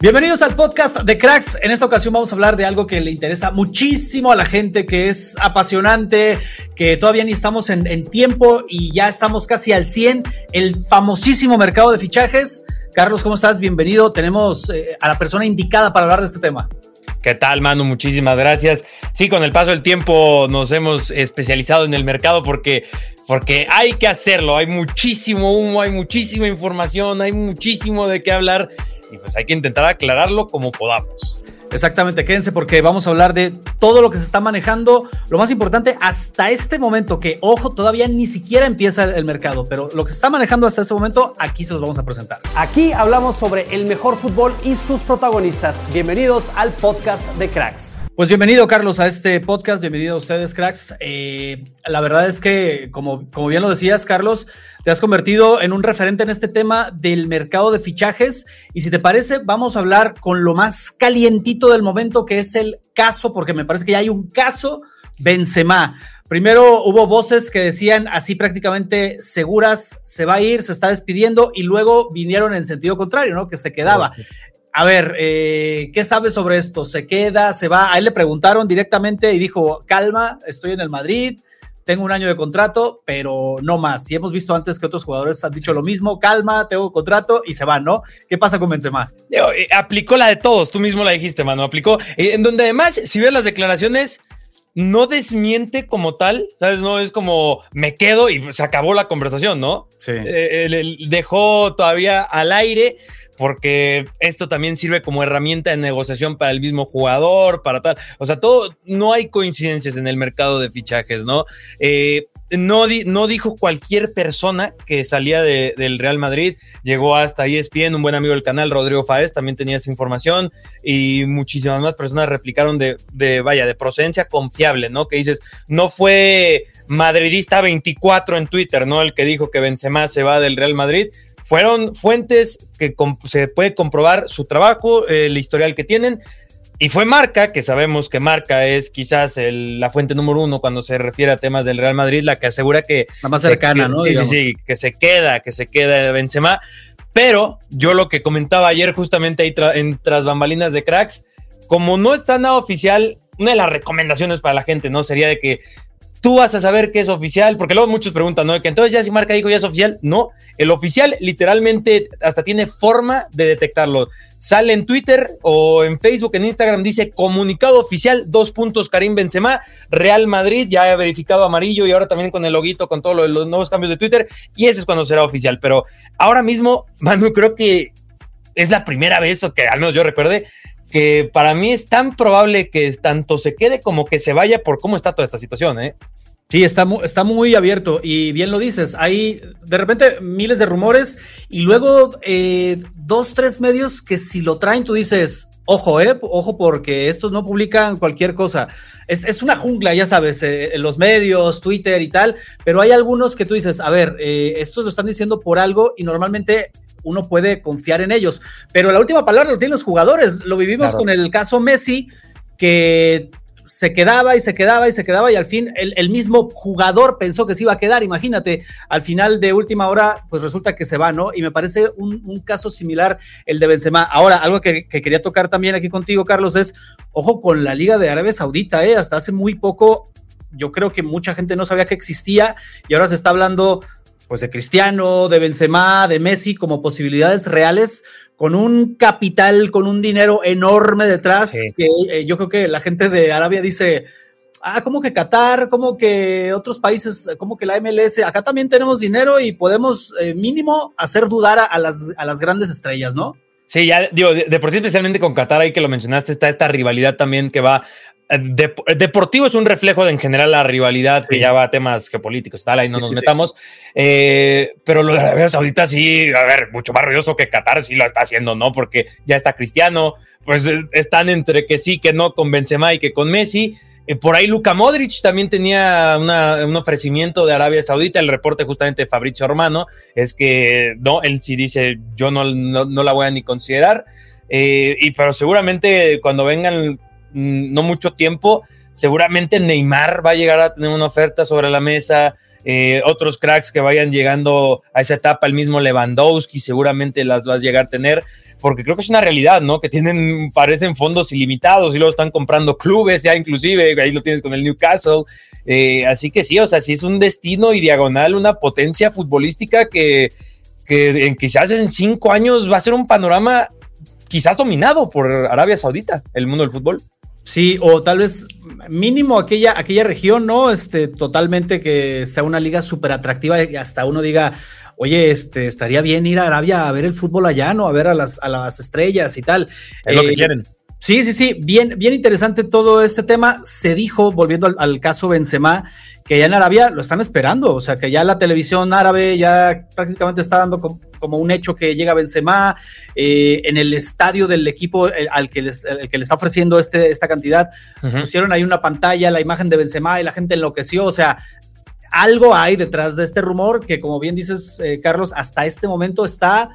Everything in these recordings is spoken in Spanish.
Bienvenidos al podcast de Cracks. En esta ocasión vamos a hablar de algo que le interesa muchísimo a la gente, que es apasionante, que todavía ni estamos en, tiempo y ya estamos casi al 100, el famosísimo mercado de fichajes. Carlos, ¿cómo estás? Bienvenido. Tenemos eh, a la persona indicada para hablar de este tema. ¿Qué tal, Manu? Muchísimas gracias. Sí, con el paso del tiempo nos hemos especializado en el mercado porque, porque hay que hacerlo. Hay muchísimo humo, hay muchísima información, hay muchísimo de qué hablar y pues hay que intentar aclararlo como podamos. Exactamente, quédense porque vamos a hablar de todo lo que se está manejando. Lo más importante hasta este momento, que ojo, todavía ni siquiera empieza el mercado, pero lo que se está manejando hasta este momento, aquí se los vamos a presentar. Aquí hablamos sobre el mejor fútbol y sus protagonistas. Bienvenidos al podcast de Cracks. Pues bienvenido, Carlos, a este podcast. Bienvenido a ustedes, cracks. Eh, la verdad es que, como, como bien lo decías, Carlos, te has convertido en un referente en este tema del mercado de fichajes. Y si te parece, vamos a hablar con lo más calientito del momento, que es el caso, porque me parece que ya hay un caso Benzema. Primero hubo voces que decían así prácticamente seguras, se va a ir, se está despidiendo, y luego vinieron en sentido contrario, ¿no? Que se quedaba. A ver, eh, ¿qué sabes sobre esto? ¿Se queda? ¿Se va? A él le preguntaron directamente y dijo, calma, estoy en el Madrid, tengo un año de contrato, pero no más. Y hemos visto antes que otros jugadores han dicho lo mismo, calma, tengo contrato y se van, ¿no? ¿Qué pasa con Benzema? Eh, aplicó la de todos, tú mismo la dijiste, mano, aplicó, eh, en donde además, si ves las declaraciones, no desmiente como tal, ¿sabes? No es como me quedo y se acabó la conversación, ¿no? Sí. dejó todavía al aire porque esto también sirve como herramienta de negociación para el mismo jugador, para tal. O sea, todo, no hay coincidencias en el mercado de fichajes, ¿no? Eh, no, no, dijo cualquier persona que salía del Real Madrid, llegó hasta ESPN, un buen amigo del canal, Rodrigo Faez, también tenía esa información y muchísimas más personas replicaron de, de, vaya, de procedencia confiable, ¿no? Que dices, no fue madridista 24 en Twitter, ¿no? El que dijo que Benzema se va del Real Madrid, fueron fuentes que se puede comprobar su trabajo, el historial que tienen. Y fue Marca, que sabemos que Marca es quizás la fuente número uno cuando se refiere a temas del Real Madrid, la que asegura que... La más cercana, ¿no? Sí, sí, sí, que se queda, que se queda Benzema. Pero yo lo que comentaba ayer justamente ahí en tras bambalinas de cracks, como no está nada oficial, una de las recomendaciones para la gente, ¿no? Sería de que tú vas a saber que es oficial, porque luego muchos preguntan, ¿no? Que entonces ya si marca dijo ya es oficial. No, el oficial literalmente hasta tiene forma de detectarlo. Sale en Twitter o en Facebook, en Instagram, dice comunicado oficial, dos puntos Karim Benzema, Real Madrid, ya he verificado amarillo y ahora también con el loguito, con todos los nuevos cambios de Twitter, y ese es cuando será oficial. Pero ahora mismo, Manu, creo que es la primera vez, o que al menos yo recuerde, que para mí es tan probable que tanto se quede como que se vaya por cómo está toda esta situación, ¿eh? Sí, está muy, está muy abierto y bien lo dices. Hay de repente miles de rumores y luego eh, dos, tres medios que si lo traen tú dices, ojo, eh, ojo porque estos no publican cualquier cosa. Es, una jungla, ya sabes, eh, los medios, Twitter y tal, pero hay algunos que tú dices, a ver, eh, estos lo están diciendo por algo y normalmente uno puede confiar en ellos. Pero la última palabra lo tienen los jugadores. Lo vivimos con el caso Messi, que se quedaba y se quedaba y se quedaba y al fin el, mismo jugador pensó que se iba a quedar, imagínate, al final de última hora pues resulta que se va, ¿no? Y me parece un, caso similar el de Benzema. Ahora, algo que, quería tocar también aquí contigo, Carlos, es, ojo con la Liga de Arabia Saudita, ¿eh? Hasta hace muy poco yo creo que mucha gente no sabía que existía y ahora se está hablando pues de Cristiano, de Benzema, de Messi como posibilidades reales con un capital, con un dinero enorme detrás que eh, yo creo que la gente de Arabia dice, ah, como que Qatar, como que otros países, como que la MLS, acá también tenemos dinero y podemos eh, mínimo hacer dudar a, las, a las grandes estrellas, ¿no? Sí, ya digo, de, por sí, especialmente con Qatar, ahí que lo mencionaste, está esta rivalidad también que va. Eh, deportivo es un reflejo de en general la rivalidad que ya va a temas geopolíticos, tal, ahí no nos metamos. Eh, pero lo de Arabia Saudita sí, a ver, mucho más ruidoso que Qatar sí lo está haciendo, ¿no? Porque ya está Cristiano, pues están entre que sí, que no con Benzema y que con Messi. Eh, por ahí Luka Modric también tenía un ofrecimiento de Arabia Saudita. El reporte justamente de Fabrizio Romano es que no, él sí dice yo no, no, la voy a ni considerar. Eh, y pero seguramente cuando vengan no mucho tiempo, seguramente Neymar va a llegar a tener una oferta sobre la mesa. Eh, otros cracks que vayan llegando a esa etapa, el mismo Lewandowski seguramente las vas a llegar a tener porque creo que es una realidad, ¿no? Que tienen, parecen fondos ilimitados y luego están comprando clubes, ya inclusive, ahí lo tienes con el Newcastle. Eh, así que sí, o sea, sí es un destino y diagonal, una potencia futbolística que, que en, quizás en cinco años va a ser un panorama quizás dominado por Arabia Saudita, el mundo del fútbol. Sí, o tal vez mínimo aquella, aquella región, ¿no? Este, totalmente que sea una liga súper atractiva y hasta uno diga, oye, este, estaría bien ir a Arabia a ver el fútbol allá, ¿no? A ver a las, a las estrellas y tal. Es lo que eh, quieren. Sí, sí, sí, bien, bien interesante todo este tema. Se dijo, volviendo al, caso Benzema, que ya en Arabia lo están esperando, o sea, que ya la televisión árabe ya prácticamente está dando como, un hecho que llega Benzema eh, en el estadio del equipo al, que que le está ofreciendo este, esta cantidad. Pusieron ahí una pantalla, la imagen de Benzema y la gente enloqueció, o sea, algo hay detrás de este rumor que, como bien dices, eh, Carlos, hasta este momento está,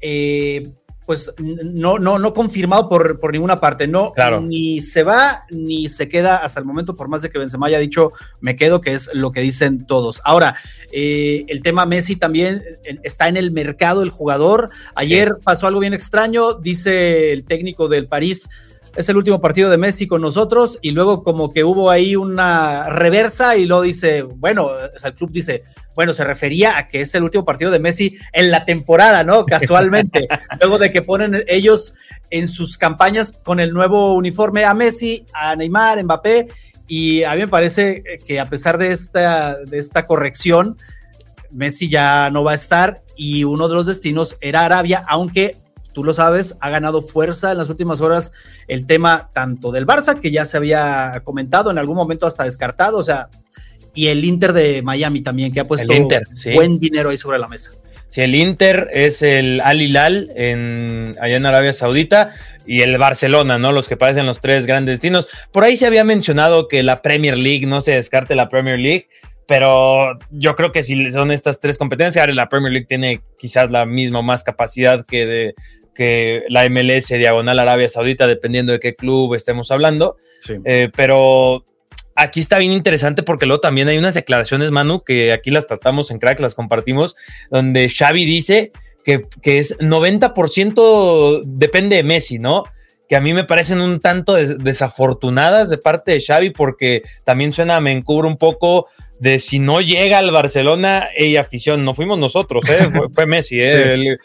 eh, pues, no, no, no confirmado por, por ninguna parte. No, ni se va ni se queda hasta el momento, por más de que Benzema haya dicho me quedo, que es lo que dicen todos. Ahora, eh, el tema Messi también está en el mercado, el jugador. Ayer pasó algo bien extraño, dice el técnico del París es el último partido de Messi con nosotros y luego como que hubo ahí una reversa y luego dice, bueno, el club dice, bueno, se refería a que es el último partido de Messi en la temporada, ¿no? Casualmente, luego de que ponen ellos en sus campañas con el nuevo uniforme a Messi, a Neymar, Mbappé, y a mí me parece que a pesar de esta, de esta corrección, Messi ya no va a estar y uno de los destinos era Arabia, aunque tú lo sabes, ha ganado fuerza en las últimas horas el tema tanto del Barça, que ya se había comentado, en algún momento hasta descartado, o sea, y el Inter de Miami también, que ha puesto buen dinero ahí sobre la mesa. Sí, el Inter es el Al Hilal en, allá en Arabia Saudita y el Barcelona, ¿no? Los que parecen los tres grandes destinos. Por ahí se había mencionado que la Premier League, no se descarte la Premier League, pero yo creo que si son estas tres competencias, la Premier League tiene quizás la misma más capacidad que de, que la MLS diagonal Arabia Saudita, dependiendo de qué club estemos hablando. Eh, pero aquí está bien interesante porque luego también hay unas declaraciones, Manu, que aquí las tratamos en Crack, las compartimos, donde Xavi dice que, que es 90% depende de Messi, ¿no? Que a mí me parecen un tanto desafortunadas de parte de Xavi porque también suena, me encubro un poco de si no llega al Barcelona, ella afición, no fuimos nosotros, ¿eh? fue, Messi, ¿eh?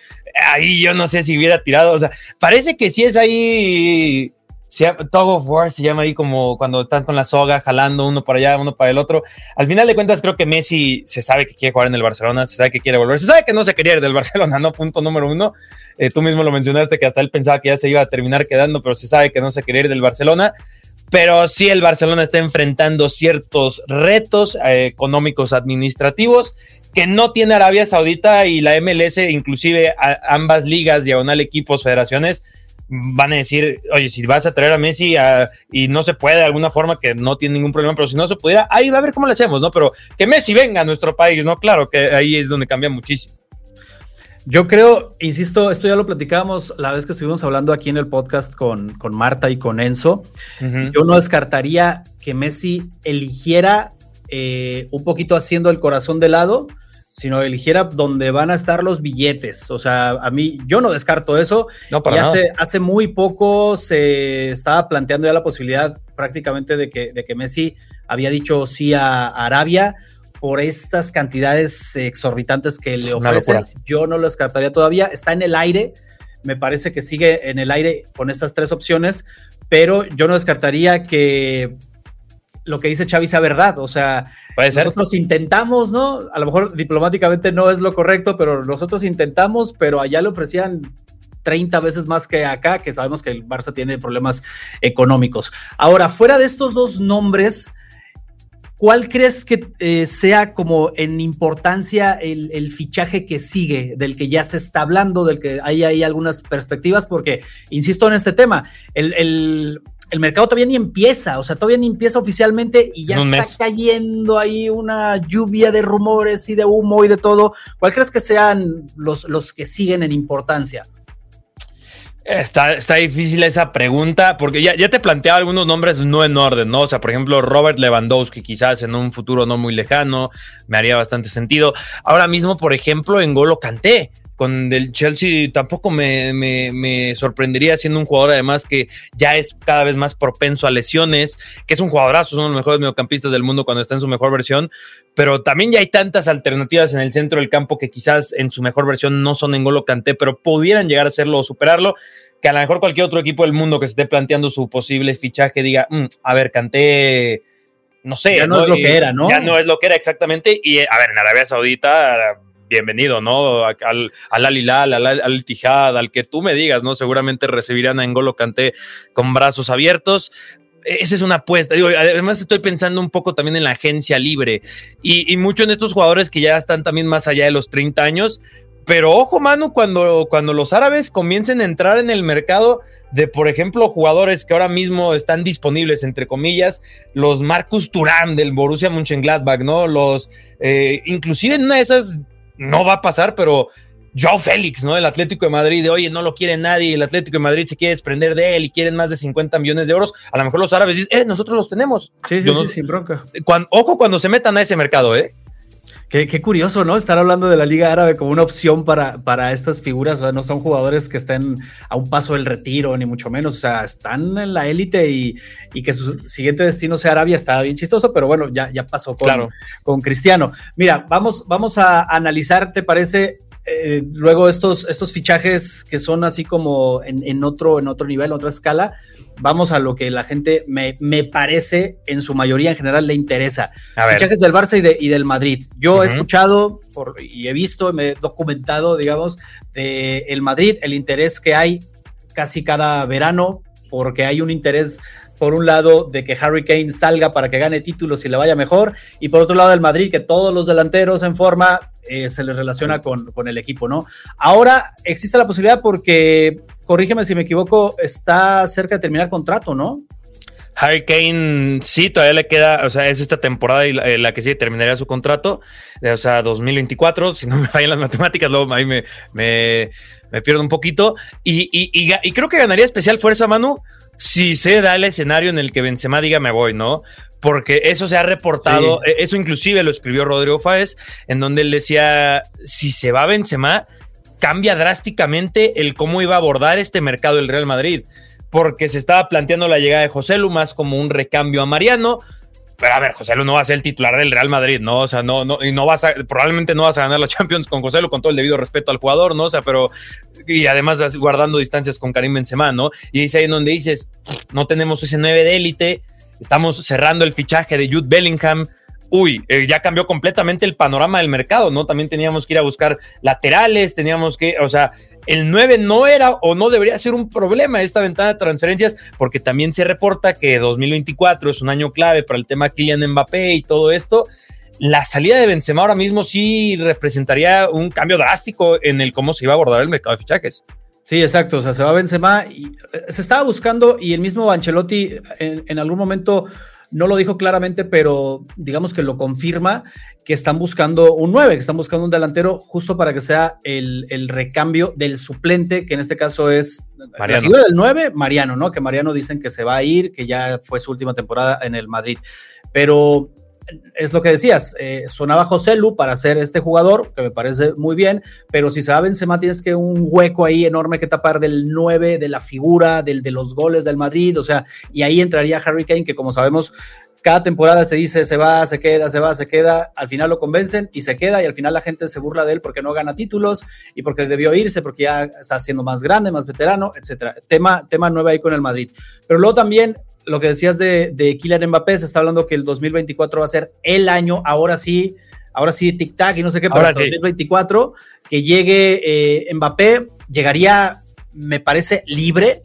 ahí yo no sé si hubiera tirado, o sea, parece que sí es ahí, si, Tug of War se llama ahí como cuando están con la soga jalando uno para allá, uno para el otro. Al final de cuentas creo que Messi se sabe que quiere jugar en el Barcelona, se sabe que quiere volver, se sabe que no se quería ir del Barcelona, ¿no? Punto número uno. Eh, tú mismo lo mencionaste que hasta él pensaba que ya se iba a terminar quedando, pero se sabe que no se quería ir del Barcelona pero sí el Barcelona está enfrentando ciertos retos eh, económicos administrativos que no tiene Arabia Saudita y la MLS, inclusive ambas ligas, diagonal equipos, federaciones, van a decir, oye, si vas a traer a Messi y no se puede de alguna forma, que no tiene ningún problema, pero si no se pudiera, ahí va a ver cómo le hacemos, ¿no? Pero que Messi venga a nuestro país, ¿no? Claro que ahí es donde cambia muchísimo. Yo creo, insisto, esto ya lo platicábamos la vez que estuvimos hablando aquí en el podcast con, con Marta y con Enzo. Yo no descartaría que Messi eligiera eh, un poquito haciendo el corazón de lado, sino eligiera donde van a estar los billetes. O sea, a mí, yo no descarto eso. No, para y hace, hace muy poco se estaba planteando ya la posibilidad prácticamente de que, de que Messi había dicho sí a Arabia por estas cantidades exorbitantes que le ofrecen. Yo no lo descartaría todavía. Está en el aire. Me parece que sigue en el aire con estas tres opciones, pero yo no descartaría que lo que dice Xavi sea verdad. O sea, nosotros intentamos, ¿no? A lo mejor diplomáticamente no es lo correcto, pero nosotros intentamos, pero allá le ofrecían 30 veces más que acá, que sabemos que el Barça tiene problemas económicos. Ahora, fuera de estos dos nombres, ¿cuál crees que eh, sea como en importancia el, fichaje que sigue, del que ya se está hablando, del que hay ahí algunas perspectivas? Porque, insisto en este tema, el, mercado todavía ni empieza, o sea, todavía ni empieza oficialmente y ya está cayendo ahí una lluvia de rumores y de humo y de todo. ¿Cuál crees que sean los, los que siguen en importancia? Está, está difícil esa pregunta, porque ya, ya te planteaba algunos nombres no en orden, ¿no? O sea, por ejemplo, Robert Lewandowski, quizás en un futuro no muy lejano, me haría bastante sentido. Ahora mismo, por ejemplo, en Golo Canté con el Chelsea tampoco me, sorprendería siendo un jugador además que ya es cada vez más propenso a lesiones, que es un jugadorazo, es uno de los mejores mediocampistas del mundo cuando está en su mejor versión, pero también ya hay tantas alternativas en el centro del campo que quizás en su mejor versión no son en Golo Canté, pero pudieran llegar a serlo o superarlo, que a lo mejor cualquier otro equipo del mundo que se esté planteando su posible fichaje diga, mm, a ver, Canté no sé. Ya no, es lo que era, ¿no? Ya no es lo que era exactamente. Y a ver, en Arabia Saudita bienvenido, ¿no? Al, al Alilal, al, al Tijad, al que tú me digas, ¿no? Seguramente recibirán a Engolo Canté con brazos abiertos. Esa es una apuesta. además, estoy pensando un poco también en la agencia libre y, y mucho en estos jugadores que ya están también más allá de los 30 años. Pero ojo, mano, cuando, cuando los árabes comiencen a entrar en el mercado de, por ejemplo, jugadores que ahora mismo están disponibles, entre comillas, los Marcus Turán del Borussia Mönchengladbach, ¿no? Los, eh, inclusive en una de esas no va a pasar, pero Joao Félix, ¿no? El Atlético de Madrid, de oye, no lo quiere nadie, el Atlético de Madrid se quiere desprender de él y quieren más de 50 millones de euros. A lo mejor los árabes dicen, eh, nosotros los tenemos. Sí, sí, sí, sin bronca. ojo cuando se metan a ese mercado, ¿eh? Qué, curioso, ¿no? Estar hablando de la Liga Árabe como una opción para, para estas figuras. O sea, no son jugadores que estén a un paso del retiro, ni mucho menos. O sea, están en la élite y, que su siguiente destino sea Arabia está bien chistoso, pero bueno, ya, ya pasó con, con Cristiano. Mira, vamos, vamos a analizar, ¿te parece? Eh, luego estos, estos fichajes que son así como en, otro, en otro nivel, otra escala, vamos a lo que la gente me, parece en su mayoría en general le interesa. Fichajes del Barça y, del Madrid. Yo he escuchado por, y he visto, me he documentado, digamos, de el Madrid, el interés que hay casi cada verano, porque hay un interés por un lado de que Harry Kane salga para que gane títulos y le vaya mejor, y por otro lado del Madrid, que todos los delanteros en forma eh, se les relaciona con, con, el equipo, ¿no? Ahora existe la posibilidad porque, corrígeme si me equivoco, está cerca de terminar contrato, ¿no? Harry Kane sí, todavía le queda, o sea, es esta temporada y la, eh, que sí terminaría su contrato, o sea, 2024, si no me fallan las matemáticas, luego ahí me, me, me pierdo un poquito, y, y, y, creo que ganaría especial fuerza, Manu, si se da el escenario en el que Benzema diga me voy, ¿no? porque eso se ha reportado, e, eso inclusive lo escribió Rodrigo Fáez, en donde él decía, si se va Benzema, cambia drásticamente el cómo iba a abordar este mercado el Real Madrid, porque se estaba planteando la llegada de José Lu más como un recambio a Mariano, pero a ver, José Lu no va a ser el titular del Real Madrid, ¿no? O sea, no, no, y no vas a, probablemente no vas a ganar la Champions con José Lu con todo el debido respeto al jugador, ¿no? O sea, pero, y además guardando distancias con Karim Benzema, ¿no? Y es ahí donde dices, no tenemos ese 9 de élite, Estamos cerrando el fichaje de Jude Bellingham. Uy, eh, ya cambió completamente el panorama del mercado, ¿no? También teníamos que ir a buscar laterales, teníamos que, o sea, el 9 no era o no debería ser un problema esta ventana de transferencias, porque también se reporta que 2024 es un año clave para el tema Kylian Mbappé y todo esto. La salida de Benzema ahora mismo sí representaría un cambio drástico en el cómo se iba a abordar el mercado de fichajes. Sí, exacto. O sea, se va Benzema y eh, se estaba buscando y el mismo Ancelotti en, algún momento no lo dijo claramente, pero digamos que lo confirma que están buscando un 9, que están buscando un delantero justo para que sea el, recambio del suplente, que en este caso es Mariano. la figura del 9, Mariano, ¿no? Que Mariano dicen que se va a ir, que ya fue su última temporada en el Madrid. Pero es lo que decías, eh, sonaba José Lu para ser este jugador, que me parece muy bien, pero si se va Benzema tienes que un hueco ahí enorme que tapar del 9, de la figura, del de los goles del Madrid, o sea, y ahí entraría Harry Kane, que como sabemos cada temporada se dice se va, se queda, se va, se queda, al final lo convencen y se queda y al final la gente se burla de él porque no gana títulos y porque debió irse, porque ya está siendo más grande, más veterano, etcétera. Tema, tema nuevo ahí con el Madrid. Pero luego también lo que decías de, de Kylian Mbappé, se está hablando que el 2024 va a ser el año, ahora sí, ahora sí, tic-tac y no sé qué, para el 2024, que llegue eh, Mbappé, llegaría, me parece, libre,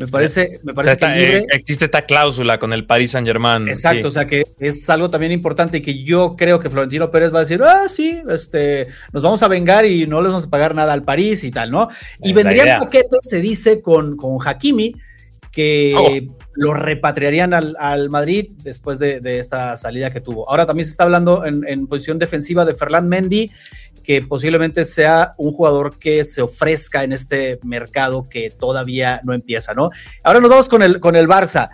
me parece, me parece que libre. Eh, existe esta cláusula con el Paris Saint Germain. Exacto, o sea que es algo también importante y que yo creo que Florentino Pérez va a decir, ah, sí, este, nos vamos a vengar y no les vamos a pagar nada al París y tal, ¿no? Y vendría un paquete, se dice, con, con Hakimi, que oh. lo repatriarían al, Madrid después de, esta salida que tuvo. Ahora también se está hablando en, en posición defensiva de Ferland Mendy, que posiblemente sea un jugador que se ofrezca en este mercado que todavía no empieza, ¿no? Ahora nos vamos con el, con el Barça.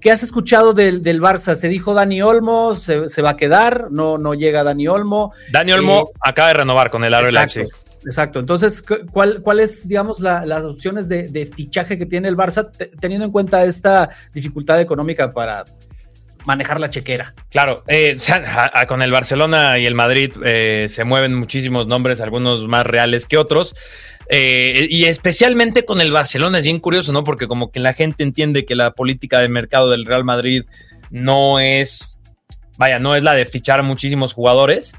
¿Qué has escuchado del, del Barça? ¿Se dijo Dani Olmo? ¿Se, va a quedar? ¿No, no llega Dani Olmo? Dani Olmo eh, acaba de renovar con el Aro Leipzig. Exacto. Entonces, ¿cuál, cuál es, digamos, las opciones de, fichaje que tiene el Barça, teniendo en cuenta esta dificultad económica para manejar la chequera. Claro, eh, con el Barcelona y el Madrid eh, se mueven muchísimos nombres, algunos más reales que otros. Eh, y especialmente con el Barcelona es bien curioso, ¿no? Porque como que la gente entiende que la política de mercado del Real Madrid no es, vaya, no es la de fichar muchísimos jugadores,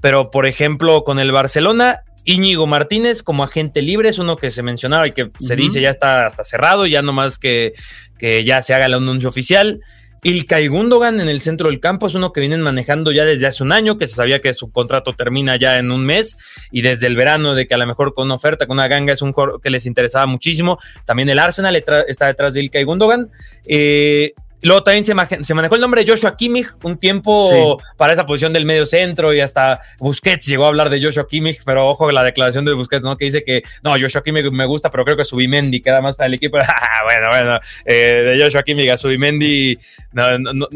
pero por ejemplo con el Barcelona Íñigo Martínez como agente libre es uno que se mencionaba y que se dice ya está hasta cerrado, ya nomás que, que ya se haga el anuncio oficial. Ilkay Gundogan en el centro del campo es uno que vienen manejando ya desde hace un año, que se sabía que su contrato termina ya en un mes y desde el verano de que a lo mejor con una oferta, con una ganga es un jugador que les interesaba muchísimo. También el Arsenal está detrás de Ilkay Gundogan. Eh, Luego también se, manejó el nombre de Joshua Kimmich un tiempo para esa posición del medio centro y hasta Busquets llegó a hablar de Joshua Kimmich, pero ojo la declaración de Busquets, ¿no? Que dice que no, Joshua Kimmich me gusta, pero creo que Subimendi queda más para el equipo. Ah, bueno, bueno, eh, de Joshua Kimmich a Subimendi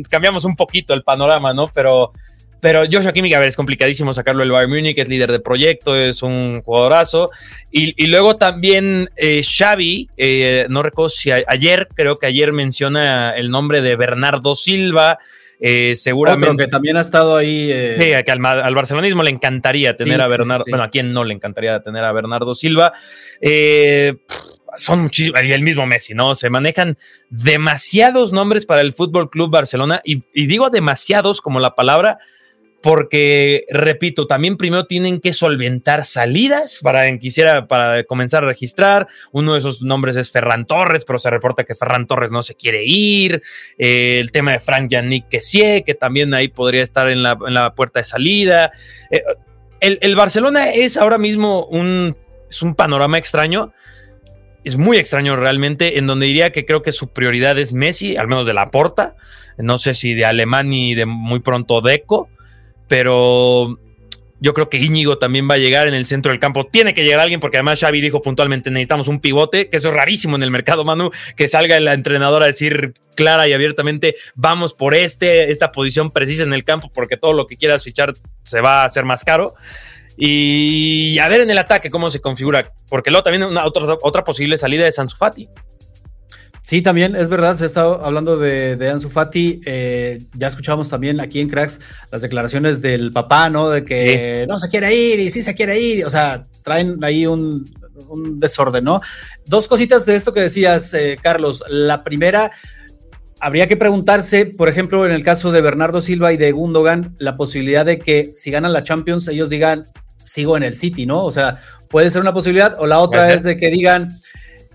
cambiamos un poquito el panorama, ¿no? Pero pero Joshua Kimmich, a ver, es complicadísimo sacarlo del Bayern Munich, es líder de proyecto, es un jugadorazo. Y, luego también eh, Xavi, eh, no recuerdo si ayer, creo que ayer menciona el nombre de Bernardo Silva. Eh, seguramente. que también ha estado ahí. Eh, sí, que al, barcelonismo le encantaría tener a Bernardo. bueno, a quién no le encantaría tener a Bernardo Silva. son muchísimos, y el mismo Messi, ¿no? Se manejan demasiados nombres para el Fútbol Club Barcelona, y, y digo demasiados como la palabra, porque, repito, también primero tienen que solventar salidas para quisiera para comenzar a registrar. Uno de esos nombres es Ferran Torres, pero se reporta que Ferran Torres no se quiere ir. Eh, el tema de Frank Yannick Kessie, que también ahí podría estar en la, puerta de salida. Eh, el, Barcelona es ahora mismo un, es un panorama extraño. Es muy extraño realmente, en donde diría que creo que su prioridad es Messi, al menos de la porta. No sé si de Alemán y de muy pronto Deco pero yo creo que Íñigo también va a llegar en el centro del campo. Tiene que llegar alguien porque además Xavi dijo puntualmente necesitamos un pivote, que eso es rarísimo en el mercado, Manu, que salga la entrenadora a decir clara y abiertamente vamos por este, esta posición precisa en el campo porque todo lo que quieras fichar se va a hacer más caro. Y a ver en el ataque cómo se configura, porque luego también una, otra, otra posible salida de Sansu Fati. Sí, también es verdad, se ha estado hablando de, de Ansu Fati, eh, ya escuchábamos también aquí en Cracks las declaraciones del papá, ¿no? De que no se quiere ir y sí se quiere ir, o sea, traen ahí un, desorden, ¿no? Dos cositas de esto que decías, eh, Carlos. La primera, habría que preguntarse, por ejemplo, en el caso de Bernardo Silva y de Gundogan, la posibilidad de que si ganan la Champions, ellos digan, sigo en el City, ¿no? O sea, puede ser una posibilidad, o la otra es de que digan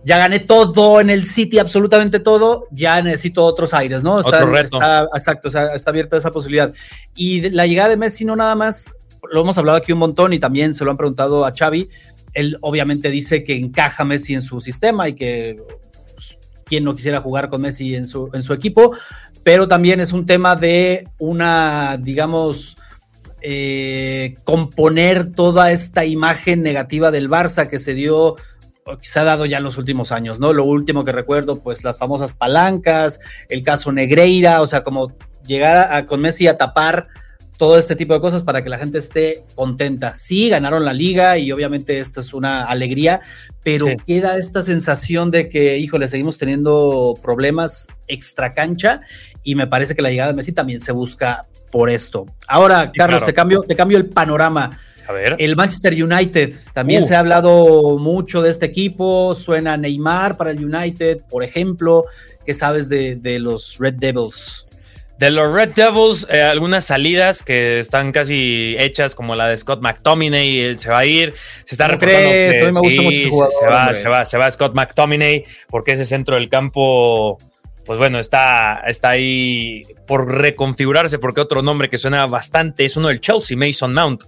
ya gané todo en el City, absolutamente todo, ya necesito otros aires, ¿no? Está, Otro reto. exacto, está abierta esa posibilidad. Y la llegada de Messi no nada más, lo hemos hablado aquí un montón y también se lo han preguntado a Xavi, él obviamente dice que encaja Messi en su sistema y que pues, quien no quisiera jugar con Messi en su, en su equipo, pero también es un tema de una, digamos, eh, componer toda esta imagen negativa del Barça que se dio se ha dado ya en los últimos años, ¿no? Lo último que recuerdo, pues las famosas palancas, el caso Negreira, o sea, como llegar a, con Messi a tapar todo este tipo de cosas para que la gente esté contenta. Sí, ganaron la liga y obviamente esta es una alegría, pero queda esta sensación de que, híjole, seguimos teniendo problemas extra cancha y me parece que la llegada de Messi también se busca por esto. Ahora, Carlos, te, cambio, te cambio el panorama. A ver. El Manchester United, también uh. se ha hablado mucho de este equipo, suena Neymar para el United, por ejemplo, ¿qué sabes de, de los Red Devils? De los Red Devils, eh, algunas salidas que están casi hechas, como la de Scott McTominay, él se va a ir. Se está reportando crees? a mí me gusta mucho su jugador, se, va, se, va, se va Scott McTominay, porque ese centro del campo pues bueno, está, está ahí por reconfigurarse, porque otro nombre que suena bastante es uno del Chelsea, Mason Mount.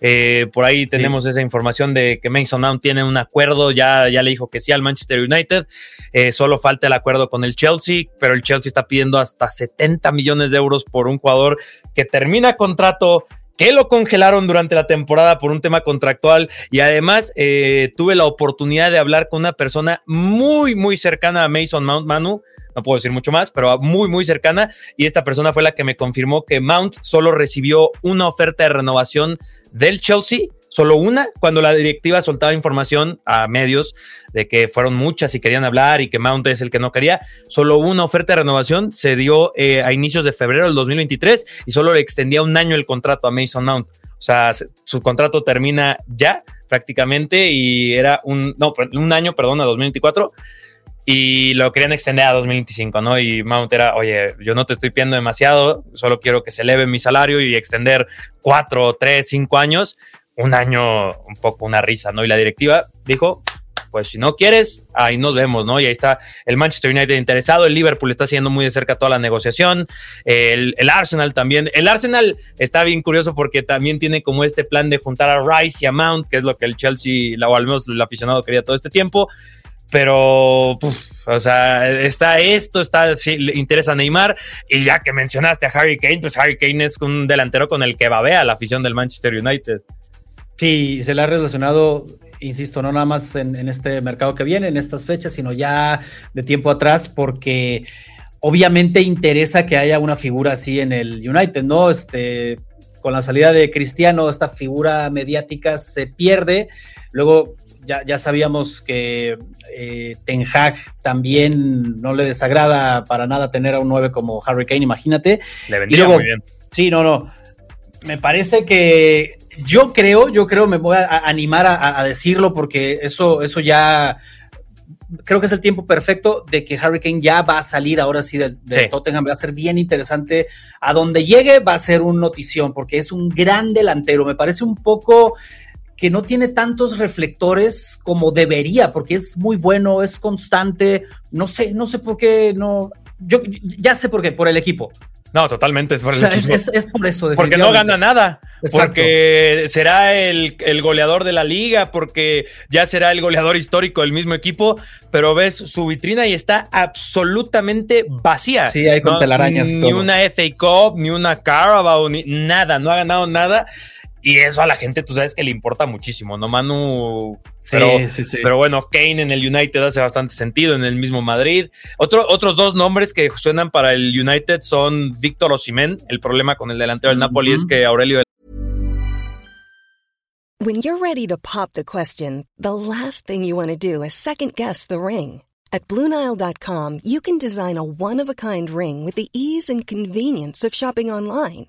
Eh, por ahí tenemos esa información de que Mason Mount tiene un acuerdo, ya, ya le dijo que sí al Manchester United, eh, solo falta el acuerdo con el Chelsea, pero el Chelsea está pidiendo hasta 70 millones de euros por un jugador que termina contrato que lo congelaron durante la temporada por un tema contractual y además eh, tuve la oportunidad de hablar con una persona muy, muy cercana a Mason Mount Manu, no puedo decir mucho más, pero muy, muy cercana. Y esta persona fue la que me confirmó que Mount solo recibió una oferta de renovación del Chelsea, solo una, cuando la directiva soltaba información a medios de que fueron muchas y querían hablar y que Mount es el que no quería. Solo una oferta de renovación se dio eh, a inicios de febrero del 2023 y solo le extendía un año el contrato a Mason Mount. O sea, su contrato termina ya prácticamente y era un, no, un año, perdón, a 2024 y lo querían extender a 2025, ¿no? Y Mount era, oye, yo no te estoy pidiendo demasiado, solo quiero que se eleve mi salario y extender cuatro, tres, cinco años, un año un poco una risa, ¿no? Y la directiva dijo, pues si no quieres, ahí nos vemos, ¿no? Y ahí está el Manchester United interesado, el Liverpool está siguiendo muy de cerca toda la negociación, el, Arsenal también, el Arsenal está bien curioso porque también tiene como este plan de juntar a Rice y a Mount, que es lo que el Chelsea, o al menos el aficionado quería todo este tiempo, pero, o sea, está esto, está, sí, le interesa a Neymar, y ya que mencionaste a Harry Kane, pues Harry Kane es un delantero con el que babea la afición del Manchester United. Sí, se le ha relacionado, insisto, no nada más en, en este mercado que viene, en estas fechas, sino ya de tiempo atrás, porque obviamente interesa que haya una figura así en el United, ¿no? Este, con la salida de Cristiano, esta figura mediática se pierde. Luego ya, sabíamos que eh, Ten Hag también no le desagrada para nada tener a un 9 como Harry Kane, imagínate. Le vendría muy bien. Sí, no, no. Me parece que yo creo, yo creo, me voy a animar a, decirlo porque eso, eso ya creo que es el tiempo perfecto de que Harry Kane ya va a salir ahora sí del, Tottenham. Va a ser bien interesante. A donde llegue va a ser un notición porque es un gran delantero. Me parece un poco que no tiene tantos reflectores como debería, porque es muy bueno, es constante. No sé, no sé por qué no. Yo ya sé por qué, por el equipo. No, totalmente es por el equipo. Es, por eso. Porque no gana nada. Porque será el, el, goleador de la liga, porque ya será el goleador histórico del mismo equipo, pero ves su vitrina y está absolutamente vacía. Sí, hay con telarañas. Ni una FA Cup, ni una Carabao, ni nada, no ha ganado nada. Y eso a la gente, tú sabes que le importa muchísimo, ¿no, Manu? Sí, pero, sí, sí. Pero bueno, Kane en el United hace bastante sentido, en el mismo Madrid. Otro, otros dos nombres que suenan para el United son Víctor Osimhen. El problema con el delantero del Napoli es que Aurelio. When you're ready to pop the question, the last thing you want to do is second guess the ring. At BlueNile.com, you can design a one-of-a-kind ring with the ease and convenience of shopping online.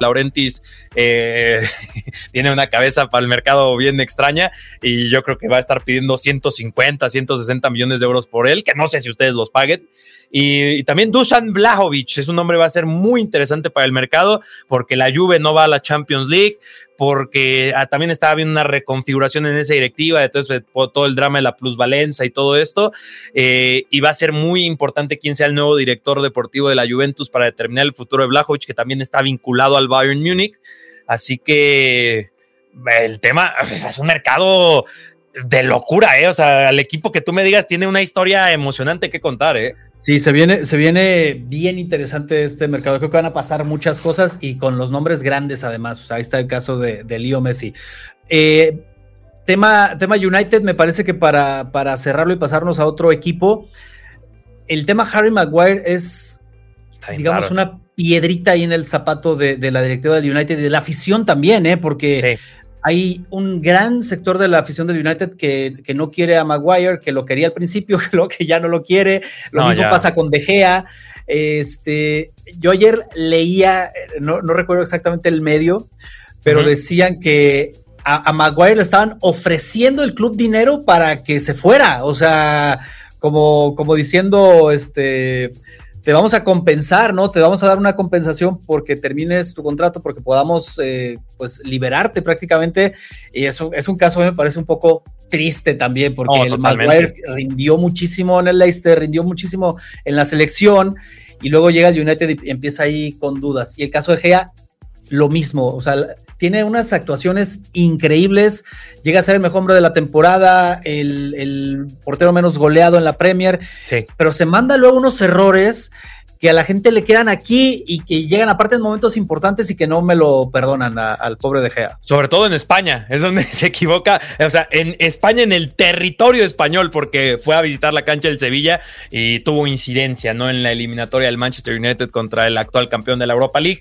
Laurentis eh, tiene una cabeza para el mercado bien extraña y yo creo que va a estar pidiendo 150, 160 millones de euros por él, que no sé si ustedes los paguen. Y, también Dusan Blajovic es un nombre va a ser muy interesante para el mercado porque la Juve no va a la Champions League, porque ah, también estaba habiendo una reconfiguración en esa directiva, entonces todo el drama de la plusvalencia y todo esto, eh, y va a ser muy importante quién sea el nuevo director deportivo de la Juventus para determinar el futuro de Blajovic, que también está vinculado al Bayern Múnich, así que el tema es un mercado de locura, ¿eh? O sea, el equipo que tú me digas tiene una historia emocionante que contar, ¿eh? Sí, se viene, se viene bien interesante este mercado. Creo que van a pasar muchas cosas y con los nombres grandes además. O sea, ahí está el caso de, de Leo Messi. Eh, tema, tema United, me parece que para, para cerrarlo y pasarnos a otro equipo, el tema Harry Maguire es, digamos, raro. una piedrita ahí en el zapato de, de, la directiva de United y de la afición también, ¿eh? Porque sí hay un gran sector de la afición del United que, que, no quiere a Maguire, que lo quería al principio, que, lo, que ya no lo quiere. Lo no, mismo ya. pasa con De Gea. Este, yo ayer leía, no, no recuerdo exactamente el medio, pero uh -huh. decían que a, a, Maguire le estaban ofreciendo el club dinero para que se fuera. O sea, como, como diciendo, este te vamos a compensar, ¿no? Te vamos a dar una compensación porque termines tu contrato, porque podamos, eh, pues, liberarte prácticamente. Y eso es un caso, me parece un poco triste también, porque el Maguire rindió muchísimo en el Leicester, rindió muchísimo en la selección, y luego llega el United y empieza ahí con dudas. Y el caso de Gea, lo mismo, o sea, tiene unas actuaciones increíbles, llega a ser el mejor hombre de la temporada, el, el portero menos goleado en la Premier, sí. pero se manda luego unos errores que a la gente le quedan aquí y que llegan aparte en momentos importantes y que no me lo perdonan al pobre De Gea. Sobre todo en España, es donde se equivoca, o sea, en España, en el territorio español, porque fue a visitar la cancha del Sevilla y tuvo incidencia, ¿no? En la eliminatoria del Manchester United contra el actual campeón de la Europa League.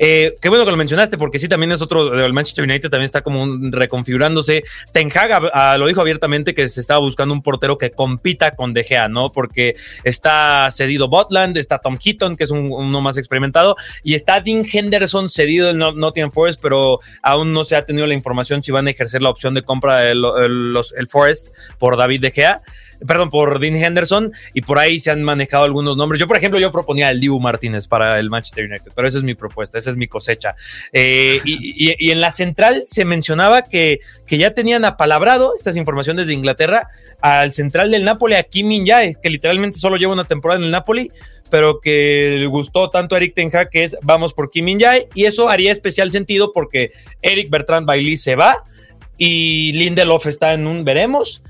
Eh, qué bueno que lo mencionaste, porque sí, también es otro, el Manchester United también está como reconfigurándose. Ten Hag a, a, lo dijo abiertamente que se estaba buscando un portero que compita con De Gea, ¿no? Porque está cedido Botland, está Tom Keaton, que es un, uno más experimentado, y está Dean Henderson cedido en Nottingham Forest, pero aún no se ha tenido la información si van a ejercer la opción de compra del el, el Forest por David De Gea perdón, por Dean Henderson, y por ahí se han manejado algunos nombres. Yo, por ejemplo, yo proponía el Dibu Martínez para el Manchester United, pero esa es mi propuesta, esa es mi cosecha. Eh, y, en la central se mencionaba que, que ya tenían apalabrado, estas informaciones de Inglaterra, al central del Napoli, a Kim Min Jae, que literalmente solo lleva una temporada en el Napoli, pero que le gustó tanto a Eric Ten Hag que es vamos por Kim Min Jae, y eso haría especial sentido porque Eric Bertrand Bailey se va y Lindelof está en un veremos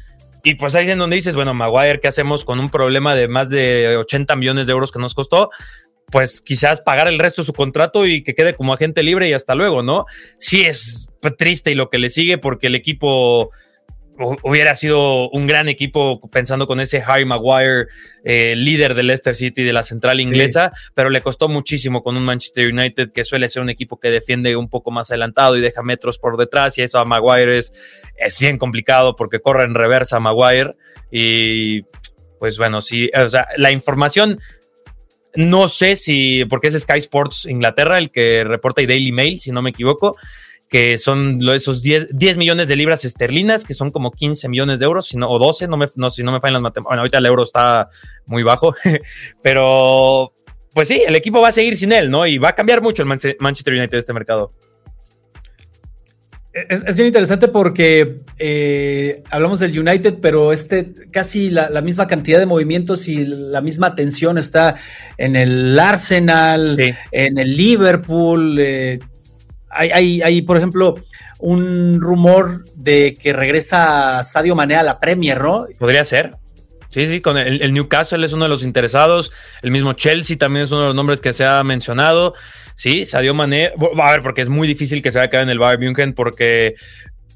y pues ahí es donde dices, bueno, Maguire, ¿qué hacemos con un problema de más de 80 millones de euros que nos costó? Pues quizás pagar el resto de su contrato y que quede como agente libre y hasta luego, ¿no? Sí es triste y lo que le sigue porque el equipo hubiera sido un gran equipo pensando con ese Harry Maguire, eh, líder del Leicester City de la central inglesa, sí. pero le costó muchísimo con un Manchester United que suele ser un equipo que defiende un poco más adelantado y deja metros por detrás y eso a Maguire es, es bien complicado porque corre en reversa Maguire y pues bueno, sí, o sea, la información no sé si, porque es Sky Sports Inglaterra el que reporta y Daily Mail, si no me equivoco, que son esos 10, 10, millones de libras esterlinas, que son como 15 millones de euros, si no, o 12, no me, no, si no me fallan las matemáticas. Bueno, ahorita el euro está muy bajo, pero pues sí, el equipo va a seguir sin él, ¿no? Y va a cambiar mucho el Manchester United de este mercado. Es, es, bien interesante porque eh, hablamos del United, pero este casi la, la, misma cantidad de movimientos y la misma atención está en el Arsenal, sí. en el Liverpool. Eh, hay, hay, hay, por ejemplo, un rumor de que regresa Sadio Mané a la Premier, ¿no? Podría ser. Sí, sí, con el, Newcastle es uno de los interesados, el mismo Chelsea también es uno de los nombres que se ha mencionado. Sí, Sadio Mané, a ver, porque es muy difícil que se vaya a quedar en el Bayern München porque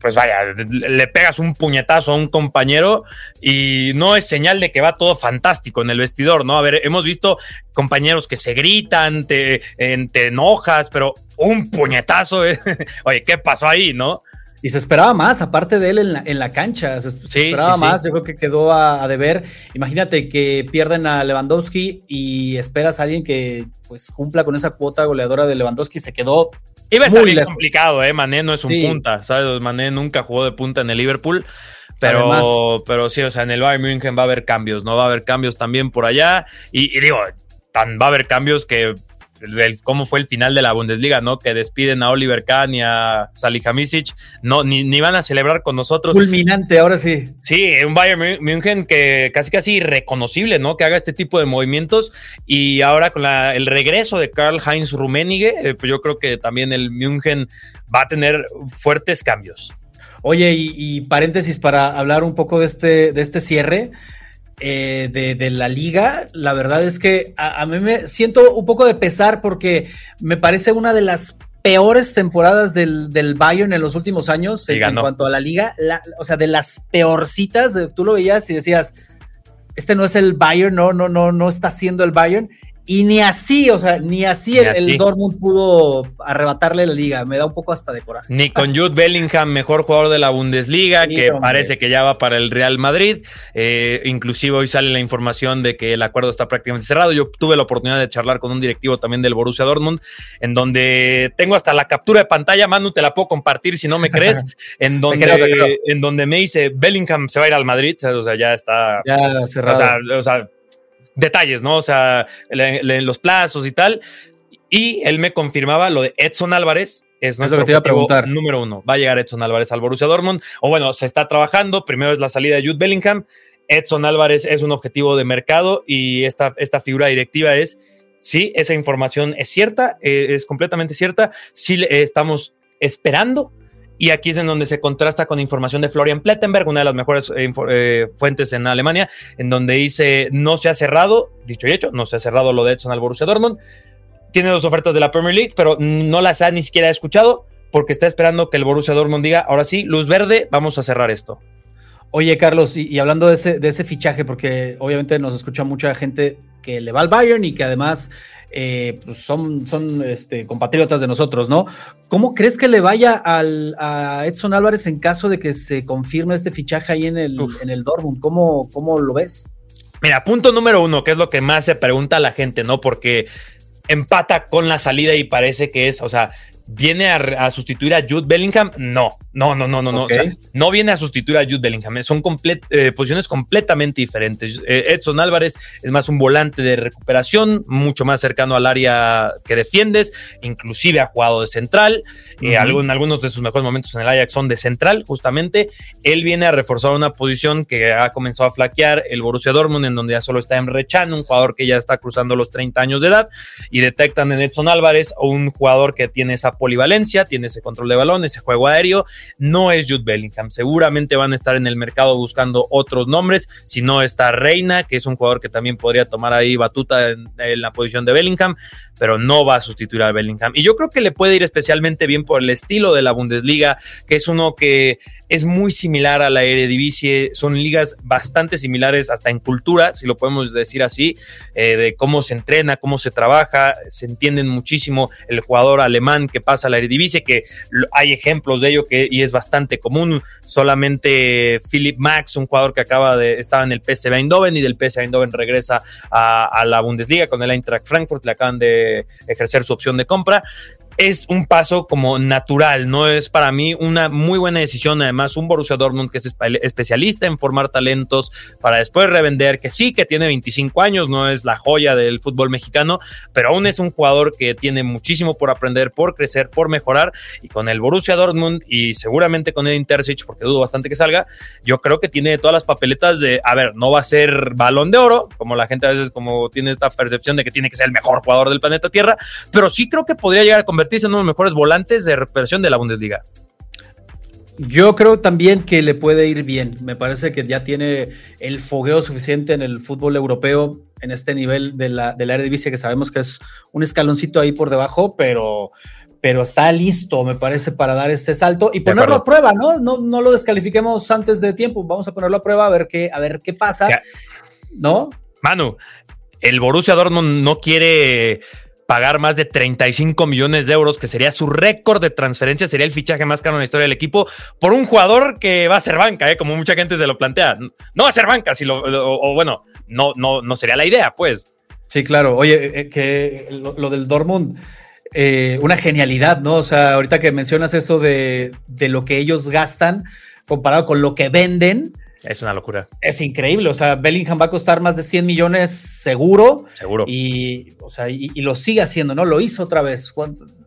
pues vaya, le pegas un puñetazo a un compañero y no es señal de que va todo fantástico en el vestidor, ¿no? A ver, hemos visto compañeros que se gritan, te, te enojas, pero un puñetazo, eh, oye, ¿qué pasó ahí, no? Y se esperaba más, aparte de él en la, en la cancha, se, esperaba más, yo creo que quedó a, deber. Imagínate que pierden a Lewandowski y esperas a alguien que pues cumpla con esa cuota goleadora de Lewandowski, se quedó Iba a estar bien complicado, ¿eh? Mané no es un punta, ¿sabes? Mané nunca jugó de punta en el Liverpool. Pero, pero sí, o sea, en el Bayern München va a haber cambios, ¿no? Va a haber cambios también por allá. Y, digo, tan, va a haber cambios que cómo fue el final de la Bundesliga, ¿no? Que despiden a Oliver Kahn y a Salihamidzic, no, ni, ni, van a celebrar con nosotros. Culminante, ahora sí. Sí, un Bayern München que casi casi irreconocible, ¿no? Que haga este tipo de movimientos y ahora con el regreso de Karl Heinz Rummenigge, eh, pues yo creo que también el München va a tener fuertes cambios. Oye, y, y, paréntesis para hablar un poco de este, de este cierre. Eh, de, la liga, la verdad es que a, mí me siento un poco de pesar porque me parece una de las peores temporadas del, del Bayern en los últimos años en, cuanto a la liga, o sea, de las peorcitas, tú lo veías y decías, este no es el Bayern, no, no, no, no está siendo el Bayern. Y ni así, o sea, ni así, el, Dortmund pudo arrebatarle la liga. Me da un poco hasta de coraje. Ni con Jude Bellingham, mejor jugador de la Bundesliga, que parece que ya va para el Real Madrid. Eh, inclusive hoy sale la información de que el acuerdo está prácticamente cerrado. Yo tuve la oportunidad de charlar con un directivo también del Borussia Dortmund, en donde tengo hasta la captura de pantalla. Manu, te la puedo compartir si no me crees. en, donde, en donde me dice Bellingham se va a ir al Madrid. O sea, ya está. Ya cerrado. o sea detalles, ¿no? O sea, los plazos y tal. Y él me confirmaba lo de Edson Álvarez. Es nuestro es preguntar. número uno. Va a llegar Edson Álvarez al Borussia Dortmund. O bueno, se está trabajando. Primero es la salida de Jude Bellingham. Edson Álvarez es un objetivo de mercado y esta, esta figura directiva es, sí, esa información es cierta, eh, es completamente cierta. Sí, estamos esperando y aquí es en donde se contrasta con información de Florian Plettenberg, una de las mejores eh, eh, fuentes en Alemania, en donde dice no se ha cerrado, dicho y hecho, no se ha cerrado lo de Edson al Borussia Dortmund. Tiene dos ofertas de la Premier League, pero no las ha ni siquiera escuchado porque está esperando que el Borussia Dortmund diga, ahora sí, luz verde, vamos a cerrar esto. Oye, Carlos, y, hablando de ese, de ese fichaje, porque obviamente nos escucha mucha gente que le va al Bayern y que además eh, pues son, son este, compatriotas de nosotros, ¿no? ¿Cómo crees que le vaya al, a Edson Álvarez en caso de que se confirme este fichaje ahí en el, en el Dortmund? ¿Cómo, ¿Cómo lo ves? Mira, punto número uno, que es lo que más se pregunta a la gente, ¿no? Porque empata con la salida y parece que es, o sea, ¿Viene a, sustituir a Jude Bellingham? No, no, no, no, no, no. no viene a sustituir a Jude Bellingham. Son eh, posiciones completamente diferentes. Eh, Edson Álvarez es más un volante de recuperación, mucho más cercano al área que defiendes. Inclusive ha jugado de central. Eh, algunos de sus mejores momentos en el Ajax son de central, justamente. Él viene a reforzar una posición que ha comenzado a flaquear el Borussia Dortmund, en donde ya solo está Emre Can, un jugador que ya está cruzando los 30 años de edad. Y detectan en Edson Álvarez un jugador que tiene esa polivalencia, tiene ese control de balón, ese juego aéreo. No es Jude Bellingham. Seguramente van a estar en el mercado buscando otros nombres. Si no está Reina, que es un jugador que también podría tomar ahí batuta en, la posición de Bellingham, pero no va a sustituir a Bellingham. Y yo creo que le puede ir especialmente bien por el estilo de la Bundesliga, que es uno que es muy similar a la Eredivisie. Son ligas bastante similares hasta en cultura, si lo podemos decir así, eh, de cómo se entrena, cómo se trabaja. Se entienden muchísimo el jugador alemán que pasa a la Eredivisie, que hay ejemplos de ello que y es bastante común. Solamente Philip Max, un jugador que acaba de estaba en el PSV Eindhoven y del PSV Eindhoven regresa a, a la Bundesliga con el Eintracht Frankfurt, le acaban de ejercer su opción de compra es un paso como natural, no es para mí una muy buena decisión. Además, un Borussia Dortmund que es especialista en formar talentos para después revender, que sí que tiene 25 años, no es la joya del fútbol mexicano, pero aún es un jugador que tiene muchísimo por aprender, por crecer, por mejorar. Y con el Borussia Dortmund y seguramente con Edin Terzic, porque dudo bastante que salga, yo creo que tiene todas las papeletas de, a ver, no va a ser balón de oro, como la gente a veces como tiene esta percepción de que tiene que ser el mejor jugador del planeta Tierra, pero sí creo que podría llegar a convertirse en uno de los mejores volantes de recuperación de la Bundesliga. Yo creo también que le puede ir bien. Me parece que ya tiene el fogueo suficiente en el fútbol europeo en este nivel de la, de la Eredivisie, que sabemos que es un escaloncito ahí por debajo, pero, pero está listo, me parece, para dar ese salto y ponerlo a prueba, ¿no? ¿no? No lo descalifiquemos antes de tiempo, vamos a ponerlo a prueba a ver qué, a ver qué pasa, ¿no? Manu, el Borussia Dortmund no quiere pagar más de 35 millones de euros, que sería su récord de transferencia, sería el fichaje más caro en la historia del equipo, por un jugador que va a ser banca, ¿eh? como mucha gente se lo plantea. No va a ser banca, si lo, o, bueno, no, no, no sería la idea, pues. Sí, claro. Oye, eh, eh, que lo, del Dortmund, eh, una genialidad, ¿no? O sea, ahorita que mencionas eso de, de lo que ellos gastan comparado con lo que venden, es una locura. Es increíble. O sea, Bellingham va a costar más de 100 millones seguro. Seguro. Y, o sea, y, lo sigue haciendo, ¿no? Lo hizo otra vez.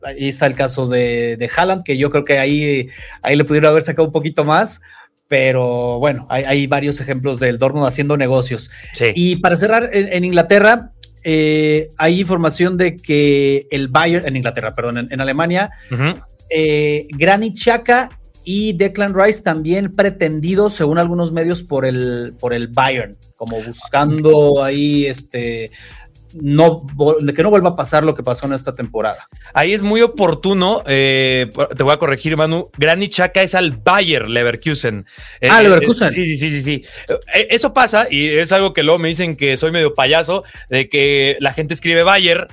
Ahí está el caso de, de Haaland, que yo creo que ahí, ahí le pudieron haber sacado un poquito más. Pero bueno, hay, varios ejemplos del Dortmund haciendo negocios. Sí. Y para cerrar, en, Inglaterra, eh, hay información de que el Bayern, en Inglaterra, perdón, en, Alemania, eh, Granit Xhaka y Declan Rice también pretendidos, según algunos medios, por el, por el Bayern, como buscando ahí este no, que no vuelva a pasar lo que pasó en esta temporada. Ahí es muy oportuno, eh, te voy a corregir, Manu, Granit Chaka es al Bayer Leverkusen. Eh, ah, Leverkusen. sí, sí, sí, sí, sí. eso pasa y es algo que luego me dicen que soy medio payaso, de que la gente escribe Bayer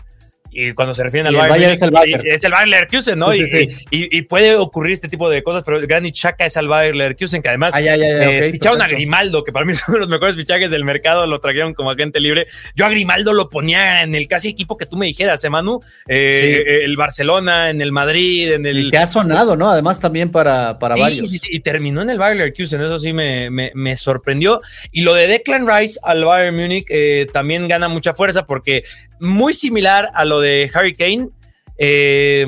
y cuando se refieren al Bayern, es el Bayern. Es el Bayern Leverkusen, ¿no? y, Y, puede ocurrir este tipo de cosas, pero Granit Xhaka es el Bayern Leverkusen, que además ah, eh, ficharon a Grimaldo, que para mí es uno de los mejores fichajes del mercado, lo trajeron como agente libre. Yo a Grimaldo lo ponía en el casi equipo que tú me dijeras, ¿eh, Manu? Eh, eh, el Barcelona, en el Madrid, en el... que ha sonado, ¿no? Además también para, para varios. y terminó en el Bayern Leverkusen, eso sí me, me, me, sorprendió. Y lo de Declan Rice al Bayern Múnich también gana mucha fuerza porque muy similar a lo de Harry Kane. Eh,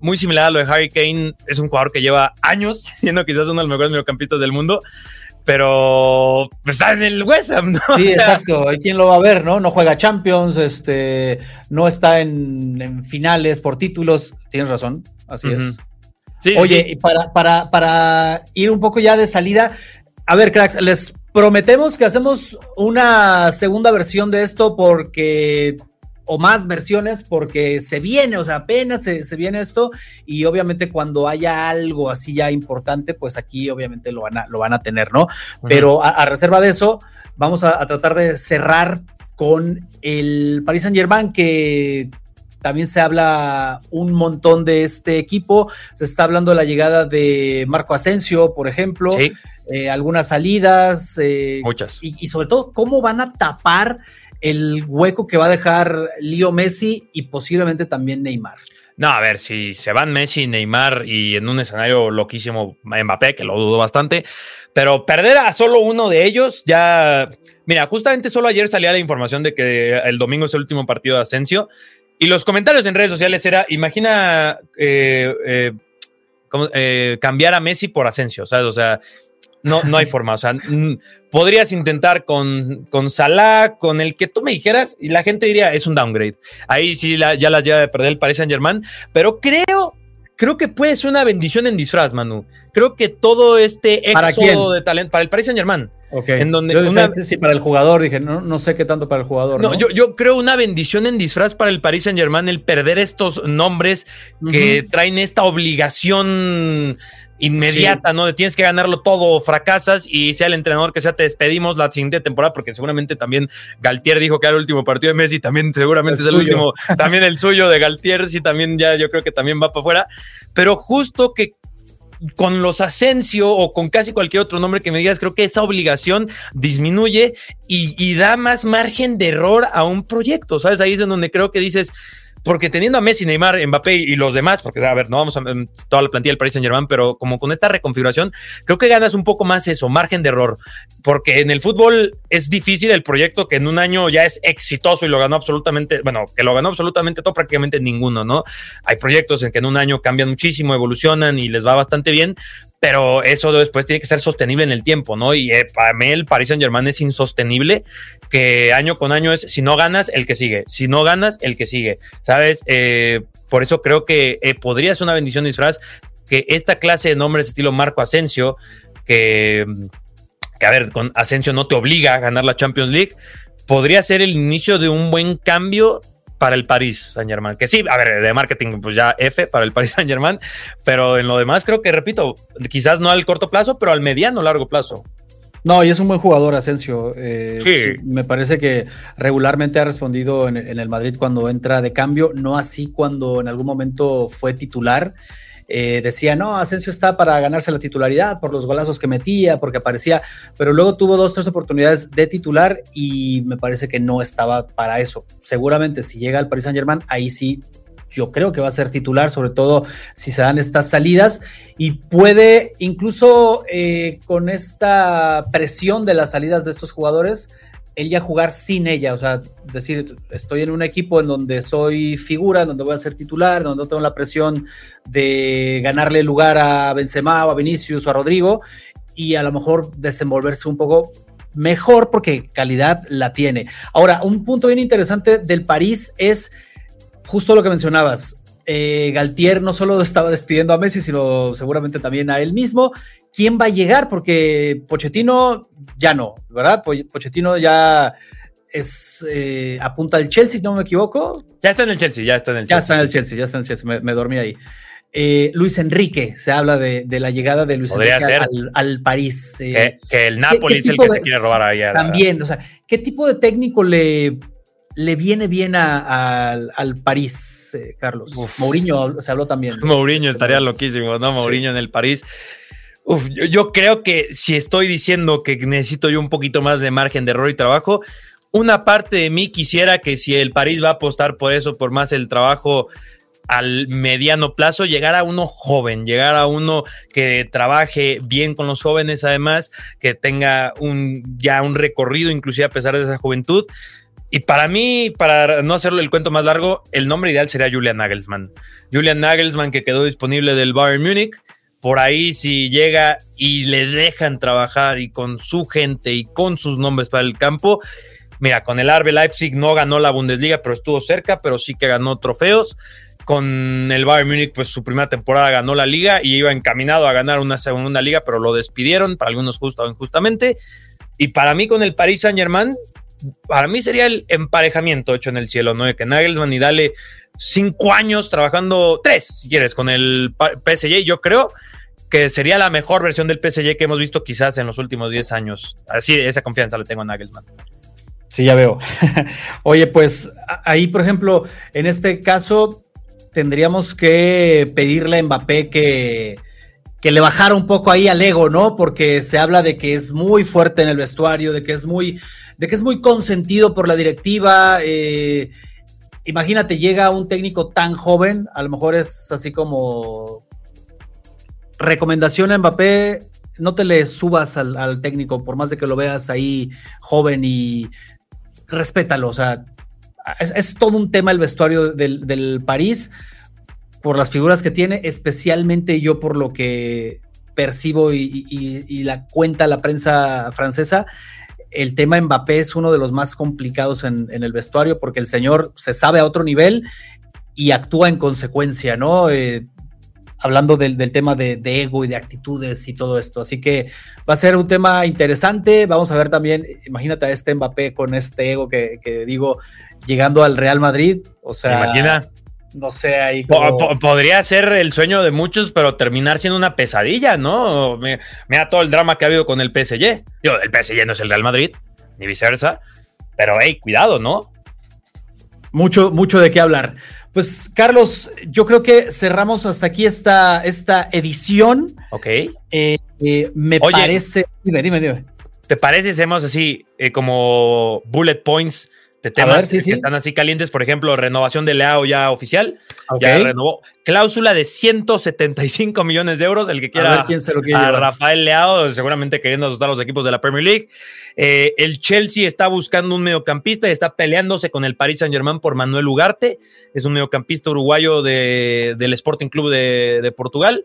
muy similar a lo de Harry Kane. Es un jugador que lleva años siendo quizás uno de los mejores mediocampistas del mundo. Pero está en el West Ham, ¿no? Sí, exacto. ¿Y quién lo va a ver, no? No juega Champions, este, no está en, finales por títulos. Tienes razón, así es. Oye, y para, para, para ir un poco ya de salida, a ver, cracks, les prometemos que hacemos una segunda versión de esto porque o más versiones porque se viene, o sea, apenas se, viene esto y obviamente cuando haya algo así ya importante, pues aquí obviamente lo van a, lo van a tener, ¿no? Pero a, reserva de eso, vamos a, tratar de cerrar con el Paris Saint Germain que también se habla un montón de este equipo. Se está hablando de la llegada de Marco Asensio, por ejemplo. Eh, algunas salidas. Eh, Muchas. Y, y, sobre todo, cómo van a tapar el hueco que va a dejar Leo Messi y posiblemente también Neymar. No, a ver, si se van Messi, Neymar y en un escenario loquísimo Mbappé, que lo dudo bastante, pero perder a solo uno de ellos ya... Mira, justamente solo ayer salía la información de que el domingo es el último partido de Asensio y los comentarios en redes sociales era, imagina eh, eh, eh, cambiar a Messi por Asensio, ¿sabes? O sea, no, no hay forma. O sea, podrías intentar con, con Salah, con el que tú me dijeras, y la gente diría, es un downgrade. Ahí sí ya las lleva de perder el Paris Saint Germain, pero creo, creo que puede ser una bendición en disfraz, Manu. Creo que todo este éxodo de talento para el Paris Saint Germain. Ok. En donde sí, para el jugador, dije, no, no sé qué tanto para el jugador. No, Yo, yo creo una bendición en disfraz para el Paris Saint Germain el perder estos nombres que traen esta obligación inmediata, ¿no? De tienes que ganarlo todo, fracasas y sea el entrenador que sea, te despedimos la siguiente temporada, porque seguramente también Galtier dijo que era el último partido de Messi, también seguramente es el último, también el suyo de Galtier, sí, también ya yo creo que también va para afuera, pero justo que con los Asensio o con casi cualquier otro nombre que me digas, creo que esa obligación disminuye y, y da más margen de error a un proyecto, ¿sabes? Ahí es en donde creo que dices, porque teniendo a Messi, Neymar, Mbappé y los demás, porque a ver, no vamos a toda la plantilla del Paris Saint Germain, pero como con esta reconfiguración, creo que ganas un poco más eso, margen de error, porque en el fútbol es difícil el proyecto que en un año ya es exitoso y lo ganó absolutamente, bueno, que lo ganó absolutamente todo, prácticamente ninguno, ¿no? Hay proyectos en que en un año cambian muchísimo, evolucionan y les va bastante bien, pero eso después tiene que ser sostenible en el tiempo, ¿no? Y eh, para mí el Paris Saint Germain es insostenible, que año con año es, si no ganas, el que sigue, si no ganas, el que sigue, ¿sabes? Eh, por eso creo que eh, podría ser una bendición disfraz que esta clase de nombres estilo Marco Asensio, que, que a ver, con Asensio no te obliga a ganar la Champions League, podría ser el inicio de un buen cambio para el Paris Saint Germain. Que sí, a ver, de marketing, pues ya F para el Paris Saint Germain, pero en lo demás creo que, repito, quizás no al corto plazo, pero al mediano largo plazo. No, y es un buen jugador, Asensio. Eh, sí. Me parece que regularmente ha respondido en, en, el Madrid cuando entra de cambio, no así cuando en algún momento fue titular. Eh, decía, no, Asensio está para ganarse la titularidad por los golazos que metía, porque aparecía, pero luego tuvo dos, tres oportunidades de titular y me parece que no estaba para eso. Seguramente si llega al Paris Saint Germain, ahí sí yo creo que va a ser titular, sobre todo si se dan estas salidas y puede incluso eh, con esta presión de las salidas de estos jugadores, él ya jugar sin ella, o sea, decir, estoy en un equipo en donde soy figura, en donde voy a ser titular, donde no tengo la presión de ganarle lugar a Benzema o a Vinicius o a Rodrigo y a lo mejor desenvolverse un poco mejor porque calidad la tiene. Ahora, un punto bien interesante del París es justo lo que mencionabas. Eh, Galtier no solo estaba despidiendo a Messi, sino seguramente también a él mismo. ¿Quién va a llegar? Porque Pochettino ya no, ¿verdad? Pochettino ya es eh, apunta al Chelsea, si no me equivoco. Ya está en el Chelsea, ya está en el Chelsea. Ya está en el Chelsea, ya está en el Chelsea, me, dormí ahí. Eh, Luis Enrique, se habla de, la llegada de Luis Enrique al, París. que, el Napoli es el que se quiere robar ahí. También, o sea, ¿qué tipo de técnico le le viene bien al París, eh, Carlos. Mourinho se habló también. Mourinho estaría loquísimo, ¿no? Mourinho en el París. Yo, creo que si estoy diciendo que necesito yo un poquito más de margen de error y trabajo, una parte de mí quisiera que si el París va a apostar por eso, por más el trabajo al mediano plazo, llegar a uno joven, llegar a uno que trabaje bien con los jóvenes, además, que tenga un, ya un recorrido, inclusive a pesar de esa juventud. Y para mí, para no hacerlo el cuento más largo, el nombre ideal sería Julian Nagelsmann. Julian Nagelsmann que quedó disponible del Bayern Múnich. Por ahí si llega y le dejan trabajar y con su gente y con sus nombres para el campo. Mira, con el RB Leipzig no ganó la Bundesliga, pero estuvo cerca, pero sí que ganó trofeos. Con el Bayern Múnich, pues su primera temporada ganó la liga y iba encaminado a ganar una segunda liga, pero lo despidieron, para algunos justo o injustamente. Y para mí con el Paris Saint Germain, para mí sería el emparejamiento hecho en el cielo, ¿no? De que Nagelsmann y dale cinco años trabajando, tres, si quieres, con el PSG. Yo creo que sería la mejor versión del PSG que hemos visto quizás en los últimos diez años. Así, esa confianza la tengo en Nagelsmann. Sí, ya veo. Oye, pues ahí, por ejemplo, en este caso, tendríamos que pedirle a Mbappé que, que le bajara un poco ahí al ego, ¿no? Porque se habla de que es muy fuerte en el vestuario, de que es muy de que es muy consentido por la directiva. Eh, imagínate, llega un técnico tan joven, a lo mejor es así como recomendación a Mbappé, no te le subas al, técnico, por más de que lo veas ahí joven y respétalo. O sea, es, todo un tema el vestuario del, París por las figuras que tiene, especialmente yo por lo que percibo y la cuenta la prensa francesa, el tema Mbappé es uno de los más complicados en, el vestuario porque el señor se sabe a otro nivel y actúa en consecuencia, ¿no? Eh, hablando del, tema de, ego y de actitudes y todo esto. Así que va a ser un tema interesante. Vamos a ver también, imagínate a este Mbappé con este ego que, digo, llegando al Real Madrid. O sea, imagina no sé, ahí Podría ser el sueño de muchos, pero terminar siendo una pesadilla, ¿no? Mira todo el drama que ha habido con el PSG. Yo, el PSG no es el Real Madrid, ni viceversa, pero hey, cuidado, ¿no? Mucho, mucho de qué hablar. Pues, Carlos, yo creo que cerramos hasta aquí esta, esta edición. Ok. Eh, eh, me parece. Dime, dime, dime. ¿Te parece si hacemos así eh, como bullet points de temas que están así calientes, por ejemplo, renovación de Leao ya oficial, ya renovó. Cláusula de 175 millones de euros, el que quiera a, Rafael Leao, seguramente queriendo asustar a los equipos de la Premier League. Eh, el Chelsea está buscando un mediocampista y está peleándose con el Paris Saint Germain por Manuel Ugarte, es un mediocampista uruguayo del Sporting Club de, Portugal.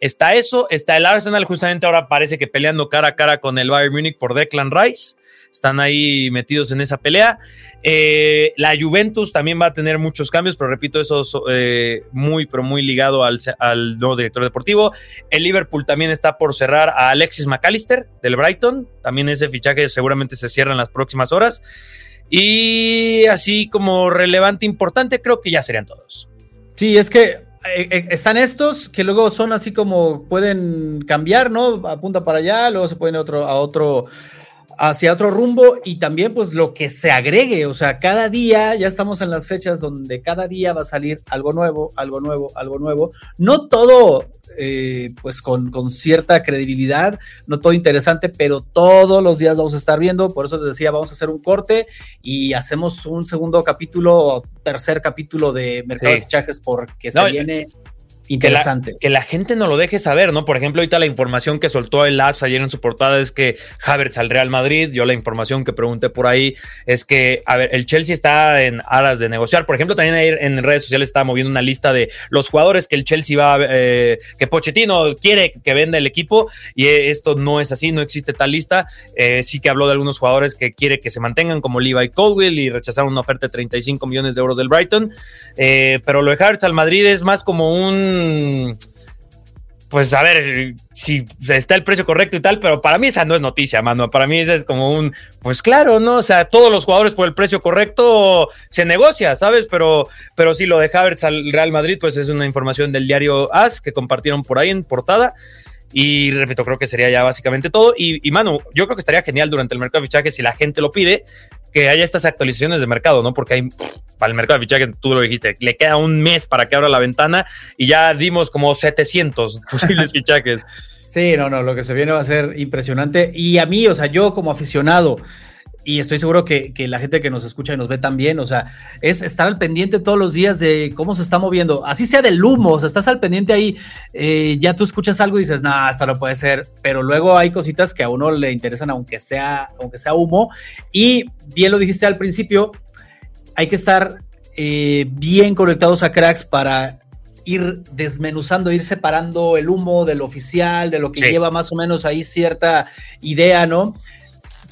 Está eso, está el Arsenal, justamente ahora parece que peleando cara a cara con el Bayern Múnich por Declan Rice. Están ahí metidos en esa pelea. Eh, la Juventus también va a tener muchos cambios, pero repito, eso es eh, muy, pero muy ligado al, nuevo director deportivo. El Liverpool también está por cerrar a Alexis McAllister del Brighton. También ese fichaje seguramente se cierra en las próximas horas. Y así como relevante, importante, creo que ya serían todos. Sí, es que están estos que luego son así como pueden cambiar, ¿no? Apunta para allá, luego se pueden otro, a otro hacia otro rumbo y también pues lo que se agregue, o sea, cada día, ya estamos en las fechas donde cada día va a salir algo nuevo, algo nuevo, algo nuevo, no todo eh, pues con, con, cierta credibilidad, no todo interesante, pero todos los días vamos a estar viendo, por eso les decía, vamos a hacer un corte y hacemos un segundo capítulo, tercer capítulo de Mercado sí. de Fichajes porque se viene interesante. Que la, que la, gente no lo deje saber, ¿no? Por ejemplo, ahorita la información que soltó el AS ayer en su portada es que Havertz al Real Madrid. Yo la información que pregunté por ahí es que, a ver, el Chelsea está en aras de negociar. Por ejemplo, también en redes sociales está moviendo una lista de los jugadores que el Chelsea va, eh, que Pochettino quiere que venda el equipo y esto no es así, no existe tal lista. Eh, sí que habló de algunos jugadores que quiere que se mantengan, como Levi Colwell y rechazaron una oferta de 35 millones de euros del Brighton. Eh, pero lo de Havertz al Madrid es más como un pues a ver si está el precio correcto y tal, pero para mí esa no es noticia, mano. Para mí esa es como un, pues claro, ¿no? O sea, todos los jugadores por el precio correcto se negocia, ¿sabes? Pero, pero sí, lo de Havertz al Real Madrid, pues es una información del diario AS que compartieron por ahí en portada. Y repito, creo que sería ya básicamente todo. Y, y yo creo que estaría genial durante el mercado de fichajes si la gente lo pide, que haya estas actualizaciones de mercado, ¿no? Porque hay para el mercado de fichajes, tú lo dijiste, le queda un mes para que abra la ventana y ya dimos como 700 posibles fichajes. Sí, no, no, lo que se viene va a ser impresionante. Y a mí, o sea, yo como aficionado, y estoy seguro que, que, la gente que nos escucha y nos ve también, o sea, es estar al pendiente todos los días de cómo se está moviendo, así sea del humo, o sea, estás al pendiente ahí, eh, ya tú escuchas algo y dices, no, esto no puede ser, pero luego hay cositas que a uno le interesan aunque sea, aunque sea humo, y bien lo dijiste al principio, hay que estar eh, bien conectados a cracks para ir desmenuzando, ir separando el humo del oficial, de lo que sí. lleva más o menos ahí cierta idea, ¿no?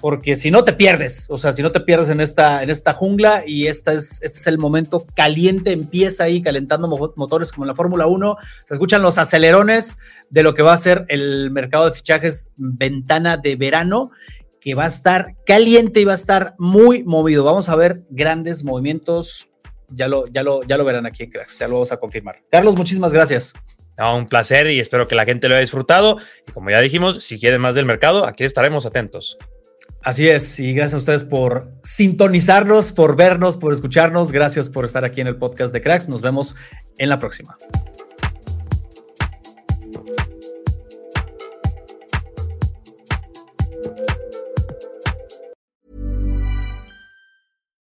Porque si no te pierdes, o sea, si no te pierdes en esta, en esta jungla y esta es, este es el momento caliente, empieza ahí calentando motores como en la Fórmula 1, se escuchan los acelerones de lo que va a ser el mercado de fichajes ventana de verano, que va a estar caliente y va a estar muy movido. Vamos a ver grandes movimientos, ya lo, ya lo, ya lo verán aquí en Cracks, ya lo vamos a confirmar. Carlos, muchísimas gracias. No, un placer y espero que la gente lo haya disfrutado. Y como ya dijimos, si quieren más del mercado, aquí estaremos atentos. Así es, y gracias a ustedes por sintonizarnos, por vernos, por escucharnos. Gracias por estar aquí en el podcast de Cracks. Nos vemos en la próxima.